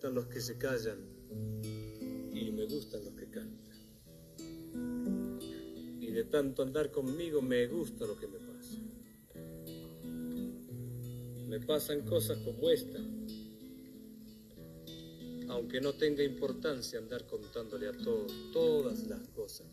gustan los que se callan y me gustan los que cantan. Y de tanto andar conmigo me gusta lo que me pasa. Me pasan cosas como esta, aunque no tenga importancia andar contándole a todos todas las cosas.